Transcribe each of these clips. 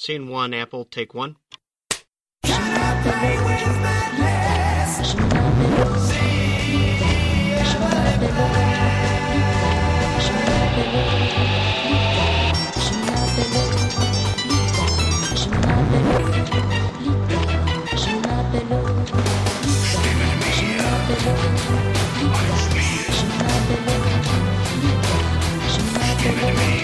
Scene one, Apple, take one. Give it to me.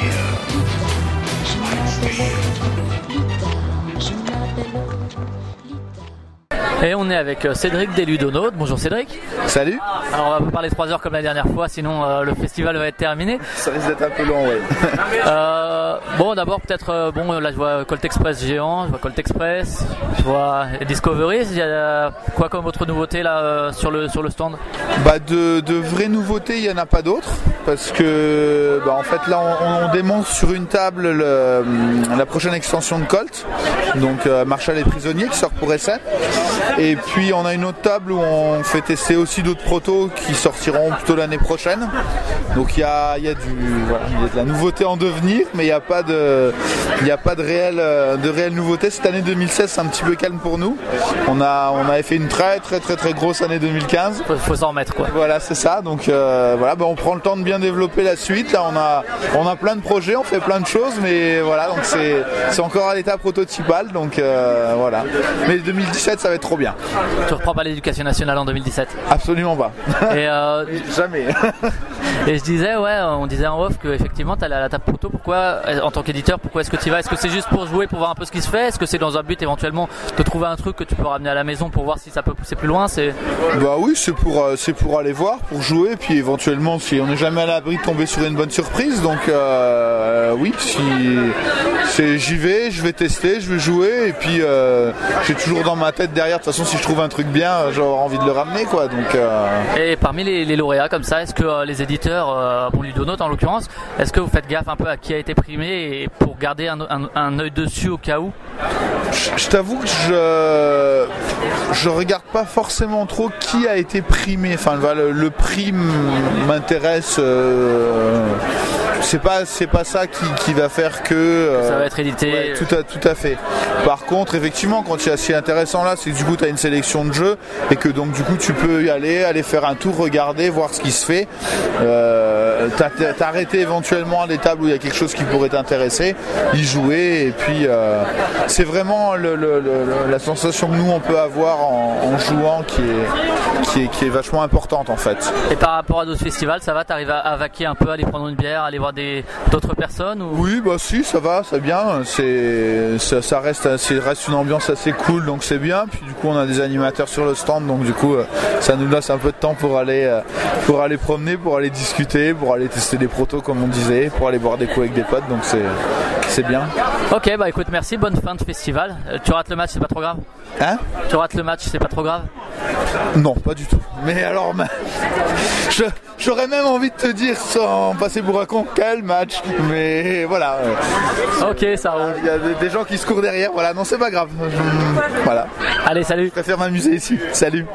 Et on est avec euh, Cédric Deludonaut. Bonjour Cédric. Salut. Alors on va pas parler 3 heures comme la dernière fois, sinon euh, le festival va être terminé. Ça risque d'être un peu long, ouais. Euh, bon, d'abord peut-être, euh, bon là je vois Colt Express géant, je vois Colt Express, je vois Discovery. Il y a quoi comme autre nouveauté là euh, sur le sur le stand? Bah de, de vraies nouveautés, il n'y en a pas d'autres. Parce que bah, en fait là on, on démontre sur une table le- la prochaine extension de Colt. Donc euh, Marshall et prisonnier qui sort pour essai. Et puis on a une autre table où on fait tester aussi d'autres protos qui sortiront plutôt l'année prochaine. Donc il y a, y, a du, y a de la nouveauté en devenir, mais il n'y a pas de, il n'y a pas de réelle, euh, de réelle nouveauté. Cette année 2016 c'est un petit peu calme pour nous. On a, on avait fait une très très très très grosse année 2015. faut, faut s'en remettre quoi. Voilà, c'est ça. Donc euh, voilà, bah, on prend le temps de bien développer la suite. Là, on a, on a plein de projets, on fait plein de choses, mais voilà, donc c'est, c'est encore à l'état prototypal. Donc euh, voilà. Mais 2017, ça va être trop bien. Tu reprends pas l'éducation nationale en 2017. Absolument pas. Et, euh, Jamais. et je disais, ouais, on disait en off que effectivement t'allais à la table proto. Pourquoi, en tant qu'éditeur, pourquoi est-ce que tu vas? Est-ce que c'est juste pour jouer, pour voir un peu ce qui se fait? Est-ce que c'est dans un but éventuellement de trouver un truc que tu peux ramener à la maison pour voir si ça peut pousser plus loin? C'est Bah oui, c'est pour, euh, c'est pour aller voir, pour jouer, puis éventuellement, si on n'est jamais à l'abri de tomber sur une bonne surprise. Donc euh, oui, si c'est, j'y vais, je vais tester, je vais jouer, et puis euh, j'ai toujours dans ma tête derrière. De toute façon, si je trouve un truc bien, j'aurai envie de le ramener, quoi. Donc euh, Et parmi les, les lauréats comme ça, est-ce que les éditeurs, euh, bon Ludonote en l'occurrence, est-ce que vous faites gaffe un peu à qui a été primé pour garder un, un, un œil dessus au cas où? Je t'avoue que je je regarde pas forcément trop qui a été primé. Enfin, le, le prix m'intéresse. euh, c'est pas c'est pas ça qui, qui va faire que euh, Ça va être édité. ouais, tout à tout à fait. Par contre, effectivement, quand il y a ce qui est intéressant là, c'est que du coup tu as une sélection de jeux et que donc du coup tu peux y aller, aller faire un tour, regarder, voir ce qui se fait. Euh, t'a- T'arrêter éventuellement à des tables où il y a quelque chose qui pourrait t'intéresser, y jouer et puis euh, c'est vraiment le- le- le- la sensation que nous on peut avoir en, en jouant qui est, qui est qui est vachement importante en fait. Et par rapport à d'autres festivals, ça va T'arrives à, à vaquer un peu, aller prendre une bière, aller voir d'autres personnes ou... Oui, bah si, ça va, c'est bien. C'est, ça, ça reste, reste une ambiance assez cool, donc c'est bien. Puis du coup, on a des animateurs sur le stand, donc du coup, euh, ça nous laisse un peu de temps pour aller, euh, pour aller promener, pour aller discuter, pour aller tester des protos comme on disait, pour aller boire des coups avec des potes. Donc c'est, bien. Ok, bah écoute, merci, bonne fin de festival. Euh, tu rates le match, c'est pas trop grave Hein? Tu rates le match, c'est pas trop grave? Non, pas du tout. Mais alors, ma- je- j'aurais même envie de te dire sans passer pour un con, quel match? Mais voilà. Ok, ça roule. Il y a des- gens qui se courent derrière. Voilà, non, c'est pas grave. Voilà. Allez, salut Je préfère m'amuser ici. Salut.